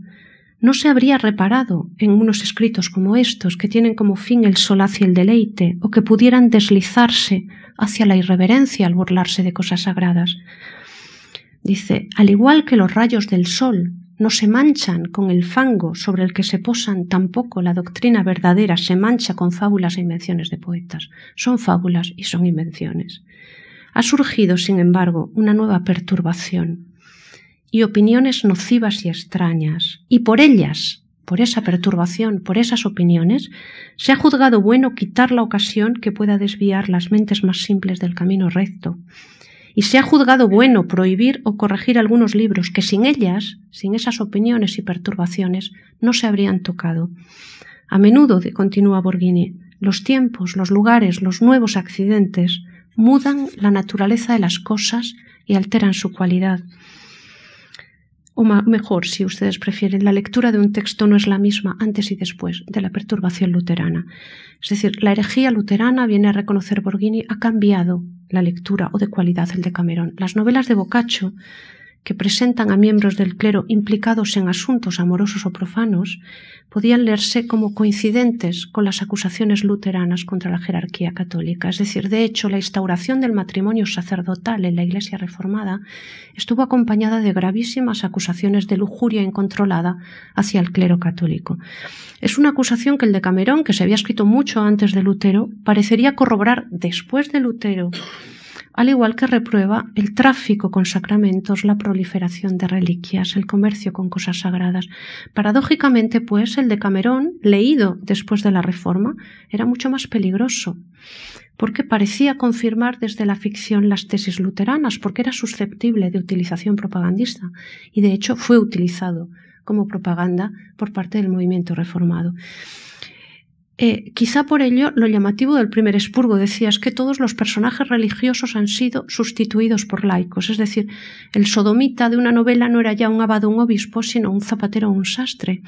no se habría reparado en unos escritos como estos, que tienen como fin el solaz y el deleite, o que pudieran deslizarse hacia la irreverencia al burlarse de cosas sagradas. Dice, al igual que los rayos del sol no se manchan con el fango sobre el que se posan, tampoco la doctrina verdadera se mancha con fábulas e invenciones de poetas. Son fábulas y son invenciones. Ha surgido, sin embargo, una nueva perturbación y opiniones nocivas y extrañas, y por ellas, por esa perturbación, por esas opiniones, se ha juzgado bueno quitar la ocasión que pueda desviar las mentes más simples del camino recto, y se ha juzgado bueno prohibir o corregir algunos libros que sin ellas, sin esas opiniones y perturbaciones, no se habrían tocado. A menudo, continúa Borghini, los tiempos, los lugares, los nuevos accidentes mudan la naturaleza de las cosas y alteran su cualidad. O mejor, si ustedes prefieren, la lectura de un texto no es la misma antes y después de la perturbación luterana. Es decir, la herejía luterana, viene a reconocer Borghini, ha cambiado la lectura o de cualidad el de Camerón. Las novelas de Boccaccio que presentan a miembros del clero implicados en asuntos amorosos o profanos podían leerse como coincidentes con las acusaciones luteranas contra la jerarquía católica. Es decir, de hecho, la instauración del matrimonio sacerdotal en la Iglesia reformada estuvo acompañada de gravísimas acusaciones de lujuria incontrolada hacia el clero católico. Es una acusación que el de Camerón, que se había escrito mucho antes de Lutero, parecería corroborar después de Lutero al igual que reprueba el tráfico con sacramentos, la proliferación de reliquias, el comercio con cosas sagradas. Paradójicamente, pues, el de Camerón, leído después de la Reforma, era mucho más peligroso, porque parecía confirmar desde la ficción las tesis luteranas, porque era susceptible de utilización propagandista, y de hecho fue utilizado como propaganda por parte del movimiento reformado. Eh, quizá por ello lo llamativo del primer expurgo decía es que todos los personajes religiosos han sido sustituidos por laicos, es decir, el sodomita de una novela no era ya un abad o un obispo, sino un zapatero o un sastre.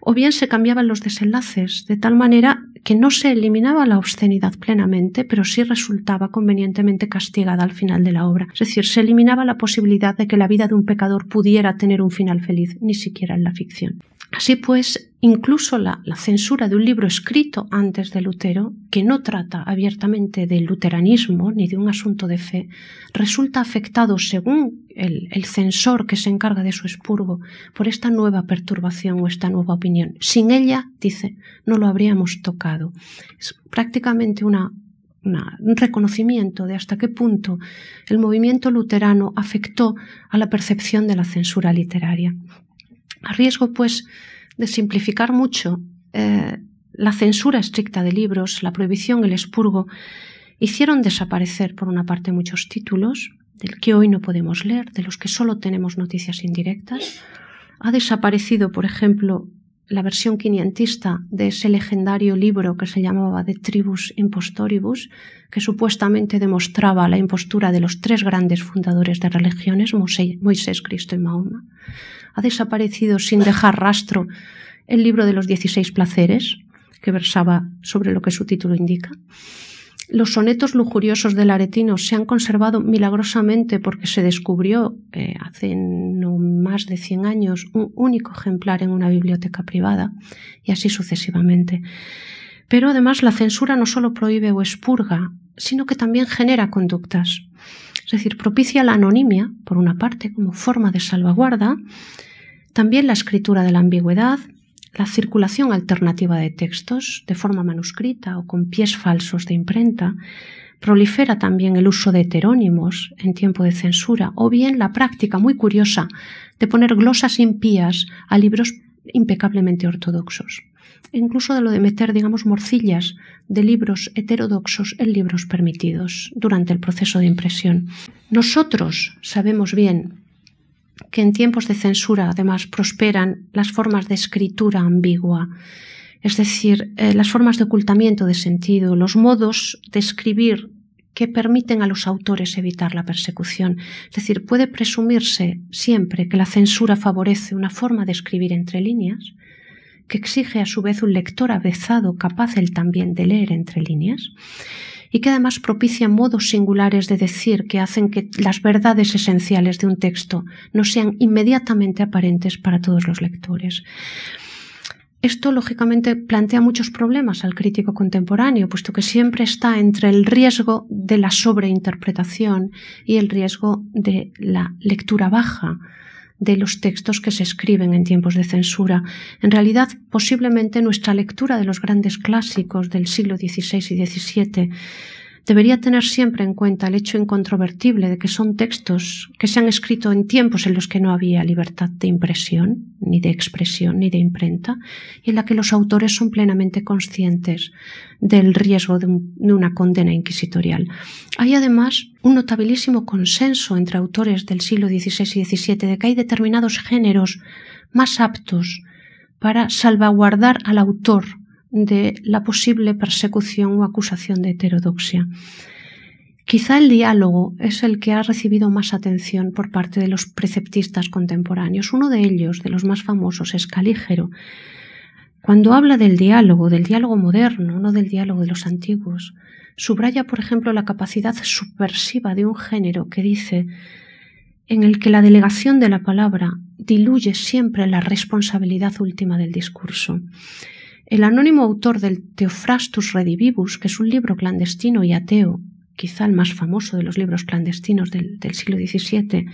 O bien se cambiaban los desenlaces, de tal manera que no se eliminaba la obscenidad plenamente, pero sí resultaba convenientemente castigada al final de la obra. Es decir, se eliminaba la posibilidad de que la vida de un pecador pudiera tener un final feliz, ni siquiera en la ficción. Así pues, incluso la, censura de un libro escrito antes de Lutero, que no trata abiertamente del luteranismo ni de un asunto de fe, resulta afectado, según el, censor que se encarga de su expurgo, por esta nueva perturbación o esta nueva opinión. Sin ella, dice, no lo habríamos tocado. Es prácticamente una, un reconocimiento de hasta qué punto el movimiento luterano afectó a la percepción de la censura literaria. A riesgo, pues, de simplificar mucho, eh, la censura estricta de libros, la prohibición, el expurgo, hicieron desaparecer, por una parte, muchos títulos, del que hoy no podemos leer, de los que solo tenemos noticias indirectas. Ha desaparecido, por ejemplo, la versión quinientista de ese legendario libro que se llamaba De Tribus Impostoribus, que supuestamente demostraba la impostura de los tres grandes fundadores de religiones, Moisés, Cristo y Mahoma. Ha desaparecido sin dejar rastro el libro de los dieciséis placeres, que versaba sobre lo que su título indica. Los sonetos lujuriosos del aretino se han conservado milagrosamente porque se descubrió eh, hace no más de 100 años un único ejemplar en una biblioteca privada y así sucesivamente. Pero además la censura no solo prohíbe o expurga, sino que también genera conductas. Es decir, propicia la anonimia, por una parte, como forma de salvaguarda, también la escritura de la ambigüedad, la circulación alternativa de textos de forma manuscrita o con pies falsos de imprenta, prolifera también el uso de heterónimos en tiempo de censura o bien la práctica muy curiosa de poner glosas impías a libros impecablemente ortodoxos. E incluso de lo de meter, digamos, morcillas de libros heterodoxos en libros permitidos durante el proceso de impresión. Nosotros sabemos bien que en tiempos de censura además prosperan las formas de escritura ambigua, es decir, eh, las formas de ocultamiento de sentido, los modos de escribir que permiten a los autores evitar la persecución. Es decir, puede presumirse siempre que la censura favorece una forma de escribir entre líneas, que exige a su vez un lector avezado capaz él también de leer entre líneas, y que además propicia modos singulares de decir que hacen que las verdades esenciales de un texto no sean inmediatamente aparentes para todos los lectores. Esto, lógicamente, plantea muchos problemas al crítico contemporáneo, puesto que siempre está entre el riesgo de la sobreinterpretación y el riesgo de la lectura baja de los textos que se escriben en tiempos de censura. En realidad, posiblemente nuestra lectura de los grandes clásicos del siglo XVI y XVII debería tener siempre en cuenta el hecho incontrovertible de que son textos que se han escrito en tiempos en los que no había libertad de impresión, ni de expresión, ni de imprenta, y en la que los autores son plenamente conscientes del riesgo de, una condena inquisitorial. Hay además un notabilísimo consenso entre autores del siglo XVI y XVII de que hay determinados géneros más aptos para salvaguardar al autor de la posible persecución o acusación de heterodoxia. Quizá el diálogo es el que ha recibido más atención por parte de los preceptistas contemporáneos. Uno de ellos, de los más famosos, es Calígero. Cuando habla del diálogo, del diálogo moderno, no del diálogo de los antiguos, subraya, por ejemplo, la capacidad subversiva de un género que dice en el que la delegación de la palabra diluye siempre la responsabilidad última del discurso. El anónimo autor del Theophrastus Redivivus, que es un libro clandestino y ateo, quizá el más famoso de los libros clandestinos del, siglo XVII,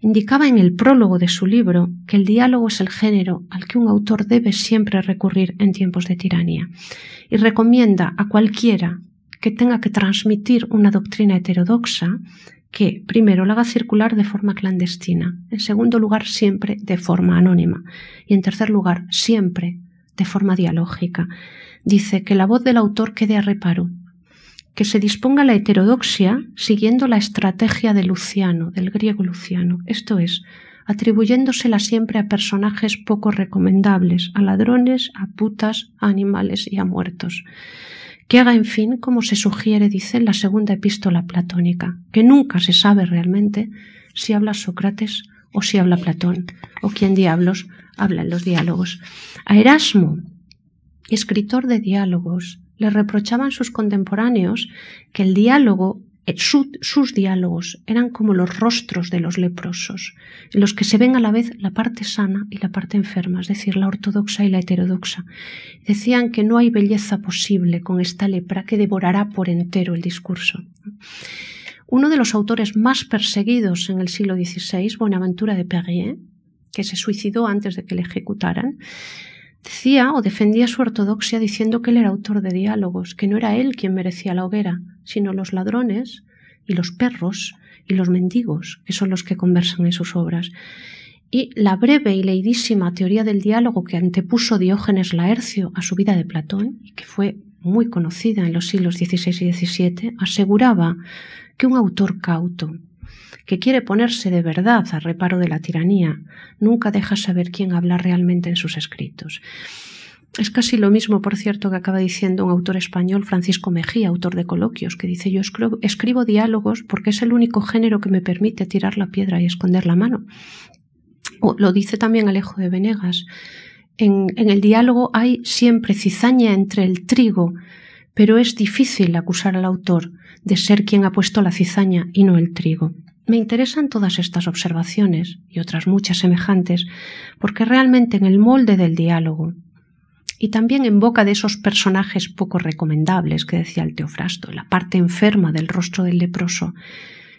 indicaba en el prólogo de su libro que el diálogo es el género al que un autor debe siempre recurrir en tiempos de tiranía y recomienda a cualquiera que tenga que transmitir una doctrina heterodoxa que, primero, la haga circular de forma clandestina, en segundo lugar, siempre de forma anónima y, en tercer lugar, siempre de forma dialógica. Dice que la voz del autor quede a reparo, que se disponga la heterodoxia siguiendo la estrategia de Luciano, del griego Luciano, esto es, atribuyéndosela siempre a personajes poco recomendables, a ladrones, a putas, a animales y a muertos. Que haga, en fin, como se sugiere, dice en la segunda epístola platónica, que nunca se sabe realmente si habla Sócrates o si habla Platón, o quién diablos habla en los diálogos. A Erasmo, escritor de diálogos, le reprochaban sus contemporáneos que el diálogo, eh, sus diálogos, eran como los rostros de los leprosos, en los que se ven a la vez la parte sana y la parte enferma, es decir, la ortodoxa y la heterodoxa. Decían que no hay belleza posible con esta lepra que devorará por entero el discurso. Uno de los autores más perseguidos en el siglo XVI, Bonaventura de Perrier, que se suicidó antes de que le ejecutaran, decía o defendía su ortodoxia diciendo que él era autor de diálogos, que no era él quien merecía la hoguera, sino los ladrones y los perros y los mendigos, que son los que conversan en sus obras. Y la breve y leidísima teoría del diálogo que antepuso Diógenes Laercio a su vida de Platón, y que fue muy conocida en los siglos XVI y XVII, aseguraba que un autor cauto, que quiere ponerse de verdad a reparo de la tiranía, nunca deja saber quién habla realmente en sus escritos. Es casi lo mismo, por cierto, que acaba diciendo un autor español, Francisco Mejía, autor de coloquios, que dice yo escribo, diálogos porque es el único género que me permite tirar la piedra y esconder la mano. O lo dice también Alejo de Venegas. En, en el diálogo hay siempre cizaña entre el trigo, pero es difícil acusar al autor de ser quien ha puesto la cizaña y no el trigo. Me interesan todas estas observaciones y otras muchas semejantes porque realmente en el molde del diálogo y también en boca de esos personajes poco recomendables que decía el Teofrasto, la parte enferma del rostro del leproso,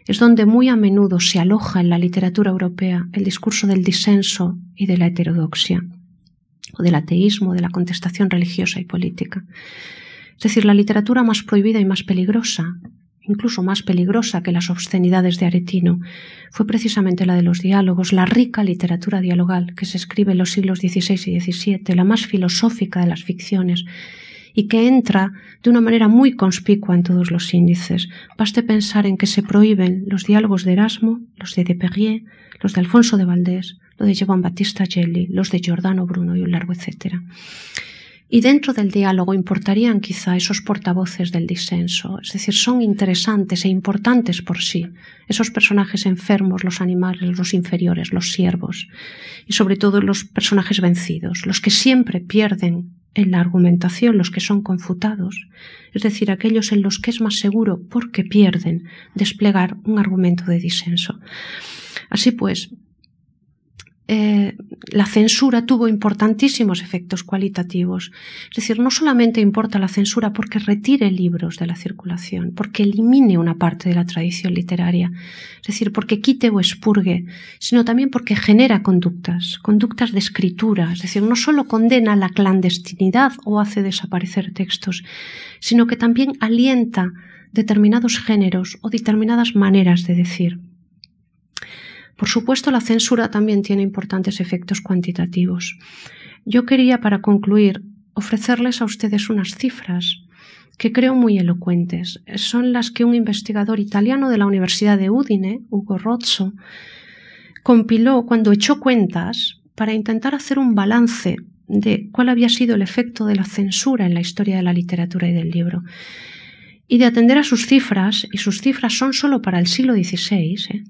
es donde muy a menudo se aloja en la literatura europea el discurso del disenso y de la heterodoxia, o del ateísmo, de la contestación religiosa y política. Es decir, la literatura más prohibida y más peligrosa, incluso más peligrosa que las obscenidades de Aretino, fue precisamente la de los diálogos, la rica literatura dialogal que se escribe en los siglos XVI y XVII, la más filosófica de las ficciones, y que entra de una manera muy conspicua en todos los índices. Baste pensar en que se prohíben los diálogos de Erasmo, los de Deperrier, los de Alfonso de Valdés, los de Giovanni Battista Gelli, los de Giordano Bruno y un largo etcétera. Y dentro del diálogo importarían quizá esos portavoces del disenso, es decir, son interesantes e importantes por sí, esos personajes enfermos, los animales, los inferiores, los siervos, y sobre todo los personajes vencidos, los que siempre pierden en la argumentación, los que son confutados, es decir, aquellos en los que es más seguro, porque pierden, desplegar un argumento de disenso. Así pues, eh, la censura tuvo importantísimos efectos cualitativos. Es decir, no solamente importa la censura porque retire libros de la circulación, porque elimine una parte de la tradición literaria, es decir, porque quite o expurgue, sino también porque genera conductas, conductas de escritura, es decir, no solo condena la clandestinidad o hace desaparecer textos, sino que también alienta determinados géneros o determinadas maneras de decir. Por supuesto, la censura también tiene importantes efectos cuantitativos. Yo quería, para concluir, ofrecerles a ustedes unas cifras que creo muy elocuentes. Son las que un investigador italiano de la Universidad de Udine, Ugo Rozzo, compiló cuando echó cuentas para intentar hacer un balance de cuál había sido el efecto de la censura en la historia de la literatura y del libro. Y de atender a sus cifras, y sus cifras son solo para el siglo XVI, ¿eh?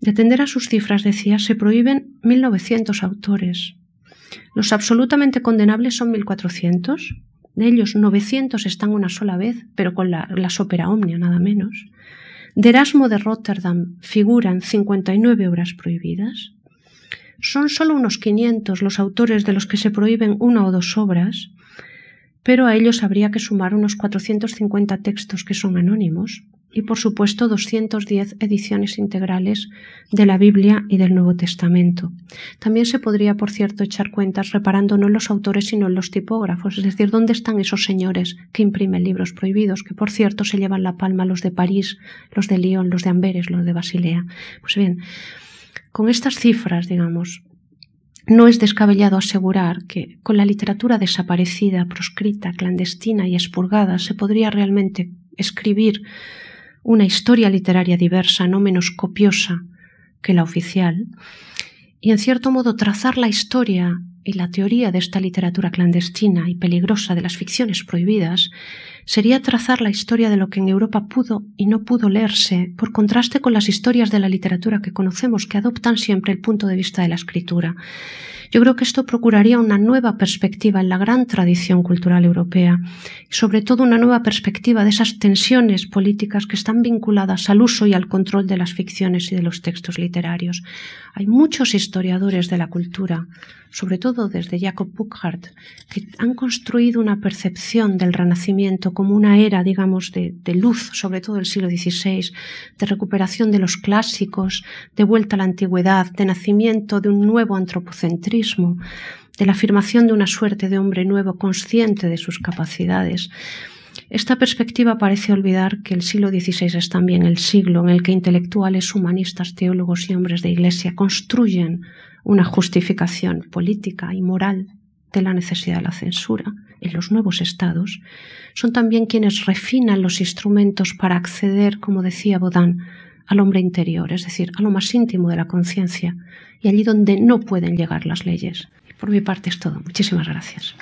De atender a sus cifras, decía, se prohíben 1.900 autores. Los absolutamente condenables son 1.400. De ellos, 900 están una sola vez, pero con la, la Sopera Omnia, nada menos. De Erasmo de Rotterdam figuran 59 obras prohibidas. Son solo unos 500 los autores de los que se prohíben una o dos obras, pero a ellos habría que sumar unos 450 textos que son anónimos y por supuesto 210 ediciones integrales de la Biblia y del Nuevo Testamento. También se podría, por cierto, echar cuentas reparando no en los autores sino en los tipógrafos, es decir, dónde están esos señores que imprimen libros prohibidos, que por cierto se llevan la palma los de París, los de Lyon, los de Amberes, los de Basilea. Pues bien, con estas cifras, digamos, no es descabellado asegurar que con la literatura desaparecida, proscrita, clandestina y expurgada se podría realmente escribir una historia literaria diversa, no menos copiosa que la oficial, y en cierto modo trazar la historia y la teoría de esta literatura clandestina y peligrosa de las ficciones prohibidas sería trazar la historia de lo que en Europa pudo y no pudo leerse, por contraste con las historias de la literatura que conocemos, que adoptan siempre el punto de vista de la escritura. Yo creo que esto procuraría una nueva perspectiva en la gran tradición cultural europea y sobre todo una nueva perspectiva de esas tensiones políticas que están vinculadas al uso y al control de las ficciones y de los textos literarios. Hay muchos historiadores de la cultura, sobre todo desde Jacob Burckhardt, que han construido una percepción del Renacimiento como una era, digamos, de, de luz, sobre todo el siglo XVI, de recuperación de los clásicos, de vuelta a la antigüedad, de nacimiento de un nuevo antropocentrismo de la afirmación de una suerte de hombre nuevo consciente de sus capacidades. Esta perspectiva parece olvidar que el siglo XVI es también el siglo en el que intelectuales, humanistas, teólogos y hombres de Iglesia construyen una justificación política y moral de la necesidad de la censura en los nuevos estados, son también quienes refinan los instrumentos para acceder, como decía Baudin, al hombre interior, es decir, a lo más íntimo de la conciencia y allí donde no pueden llegar las leyes. Por mi parte es todo. Muchísimas gracias.